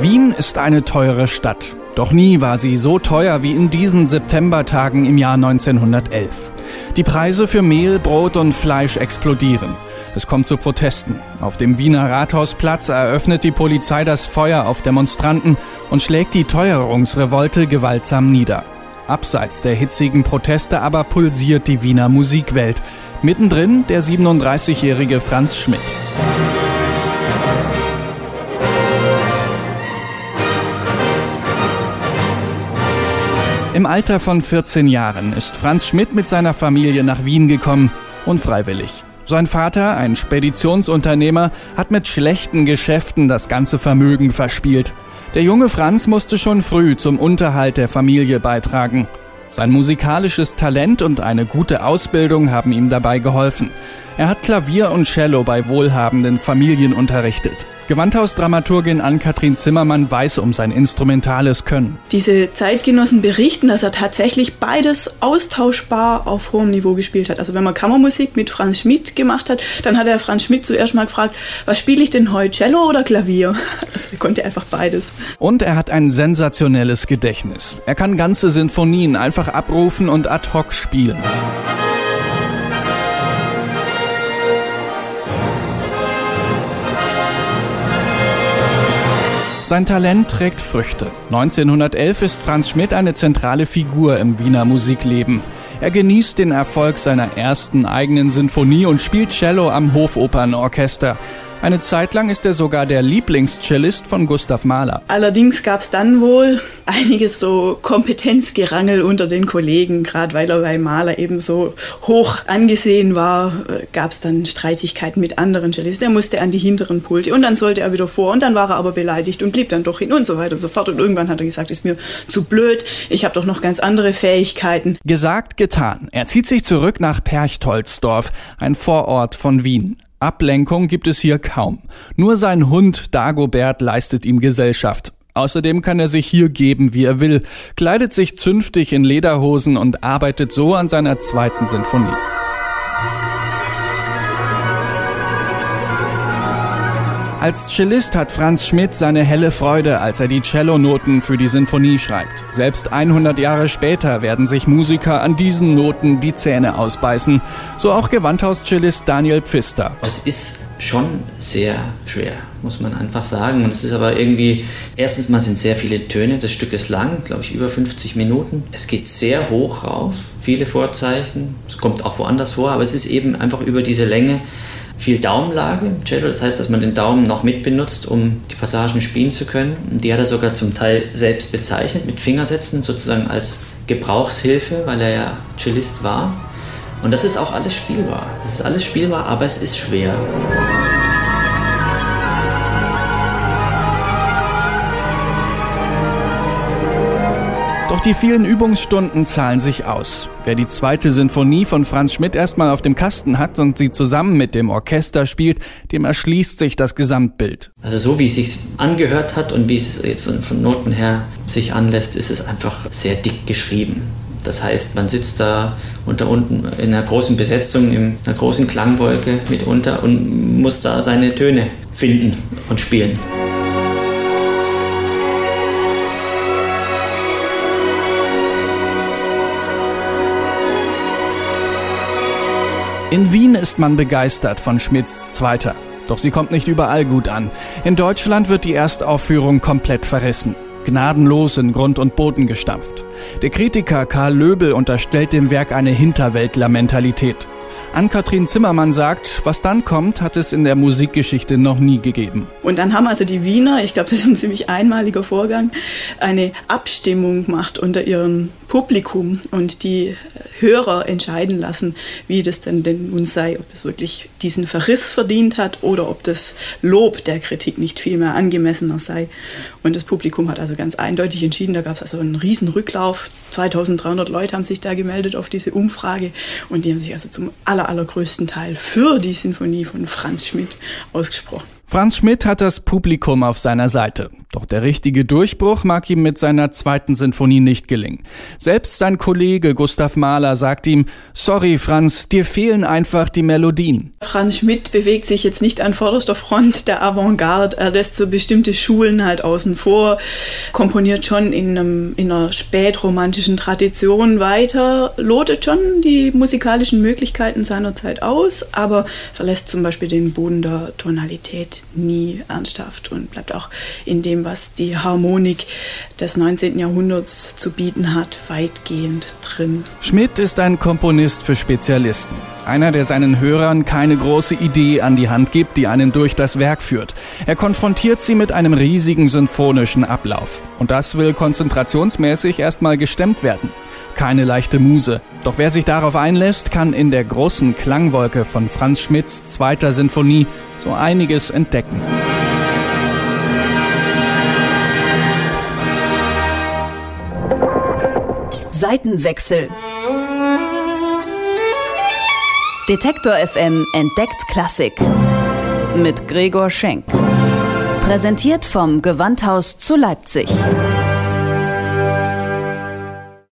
Wien ist eine teure Stadt. Doch nie war sie so teuer wie in diesen Septembertagen im Jahr 1911. Die Preise für Mehl, Brot und Fleisch explodieren. Es kommt zu Protesten. Auf dem Wiener Rathausplatz eröffnet die Polizei das Feuer auf Demonstranten und schlägt die Teuerungsrevolte gewaltsam nieder. Abseits der hitzigen Proteste aber pulsiert die Wiener Musikwelt. Mittendrin der 37-jährige Franz Schmidt. Alter von 14 Jahren ist Franz Schmidt mit seiner Familie nach Wien gekommen, unfreiwillig. Sein Vater, ein Speditionsunternehmer, hat mit schlechten Geschäften das ganze Vermögen verspielt. Der junge Franz musste schon früh zum Unterhalt der Familie beitragen. Sein musikalisches Talent und eine gute Ausbildung haben ihm dabei geholfen. Er hat Klavier und Cello bei wohlhabenden Familien unterrichtet. Gewandhausdramaturgin Ann-Kathrin Zimmermann weiß um sein instrumentales Können. Diese Zeitgenossen berichten, dass er tatsächlich beides austauschbar auf hohem Niveau gespielt hat. Also wenn man Kammermusik mit Franz Schmidt gemacht hat, dann hat er Franz Schmidt zuerst mal gefragt, was spiele ich denn heute, Cello oder Klavier? Also er konnte einfach beides. Und er hat ein sensationelles Gedächtnis. Er kann ganze Sinfonien einfach abrufen und ad hoc spielen. Sein Talent trägt Früchte. 1911 ist Franz Schmidt eine zentrale Figur im Wiener Musikleben. Er genießt den Erfolg seiner ersten eigenen Sinfonie und spielt Cello am Hofopernorchester. Eine Zeit lang ist er sogar der Lieblingscellist von Gustav Mahler. Allerdings gab es dann wohl einiges so Kompetenzgerangel unter den Kollegen, gerade weil er bei Mahler eben so hoch angesehen war, äh, gab es dann Streitigkeiten mit anderen Cellisten. Er musste an die hinteren Pulte und dann sollte er wieder vor und dann war er aber beleidigt und blieb dann doch hin und so weiter und so fort. Und irgendwann hat er gesagt, ist mir zu blöd, ich habe doch noch ganz andere Fähigkeiten. Gesagt, getan. Er zieht sich zurück nach Perchtoldsdorf, ein Vorort von Wien. Ablenkung gibt es hier kaum. Nur sein Hund Dagobert leistet ihm Gesellschaft. Außerdem kann er sich hier geben, wie er will, kleidet sich zünftig in Lederhosen und arbeitet so an seiner zweiten Sinfonie. Als Cellist hat Franz Schmidt seine helle Freude, als er die Cellonoten für die Sinfonie schreibt. Selbst 100 Jahre später werden sich Musiker an diesen Noten die Zähne ausbeißen. So auch Gewandhaus-Cellist Daniel Pfister. Das ist schon sehr schwer, muss man einfach sagen. Und es ist aber irgendwie, erstens mal sind sehr viele Töne, das Stück ist lang, glaube ich, über 50 Minuten. Es geht sehr hoch rauf, viele Vorzeichen. Es kommt auch woanders vor, aber es ist eben einfach über diese Länge viel Daumenlage im Cello. Das heißt, dass man den Daumen noch mit benutzt, um die Passagen spielen zu können. Die hat er sogar zum Teil selbst bezeichnet mit Fingersätzen, sozusagen als Gebrauchshilfe, weil er ja Cellist war. Und das ist auch alles spielbar. Das ist alles spielbar, aber es ist schwer. Doch die vielen Übungsstunden zahlen sich aus. Wer die zweite Sinfonie von Franz Schmidt erstmal auf dem Kasten hat und sie zusammen mit dem Orchester spielt, dem erschließt sich das Gesamtbild. Also so wie es sich angehört hat und wie es jetzt von Noten her sich anlässt, ist es einfach sehr dick geschrieben. Das heißt, man sitzt da unter unten in einer großen Besetzung, in einer großen Klangwolke mitunter und muss da seine Töne finden und spielen. In Wien ist man begeistert von Schmidts Zweiter. Doch sie kommt nicht überall gut an. In Deutschland wird die Erstaufführung komplett verrissen. Gnadenlos in Grund und Boden gestampft. Der Kritiker Karl Löbel unterstellt dem Werk eine Hinterwäldler-Mentalität. Ann-Kathrin Zimmermann sagt, was dann kommt, hat es in der Musikgeschichte noch nie gegeben. Und dann haben also die Wiener, ich glaube, das ist ein ziemlich einmaliger Vorgang, eine Abstimmung gemacht unter ihrem Publikum und die Hörer entscheiden lassen, wie das denn, denn nun sei, ob es wirklich diesen Verriss verdient hat oder ob das Lob der Kritik nicht viel mehr angemessener sei. Und das Publikum hat also ganz eindeutig entschieden, da gab es also einen riesen Rücklauf. 2300 Leute haben sich da gemeldet auf diese Umfrage und die haben sich also zum aller, allergrößten Teil für die Sinfonie von Franz Schmidt ausgesprochen. Franz Schmidt hat das Publikum auf seiner Seite. Doch der richtige Durchbruch mag ihm mit seiner zweiten Sinfonie nicht gelingen. Selbst sein Kollege Gustav Mahler sagt ihm, sorry Franz, dir fehlen einfach die Melodien. Franz Schmidt bewegt sich jetzt nicht an vorderster Front der Avantgarde. Er lässt so bestimmte Schulen halt außen vor, komponiert schon in, einem, in einer spätromantischen Tradition weiter, lotet schon die musikalischen Möglichkeiten seiner Zeit aus, aber verlässt zum Beispiel den Boden der Tonalität nie ernsthaft und bleibt auch in dem, was die Harmonik des 19. Jahrhunderts zu bieten hat, weitgehend drin. Schmidt ist ein Komponist für Spezialisten. Einer, der seinen Hörern keine große Idee an die Hand gibt, die einen durch das Werk führt. Er konfrontiert sie mit einem riesigen symphonischen Ablauf. Und das will konzentrationsmäßig erstmal gestemmt werden keine leichte Muse. Doch wer sich darauf einlässt, kann in der großen Klangwolke von Franz Schmidts zweiter Sinfonie so einiges entdecken. Seitenwechsel. Detektor FM entdeckt Klassik. Mit Gregor Schenk. Präsentiert vom Gewandhaus zu Leipzig.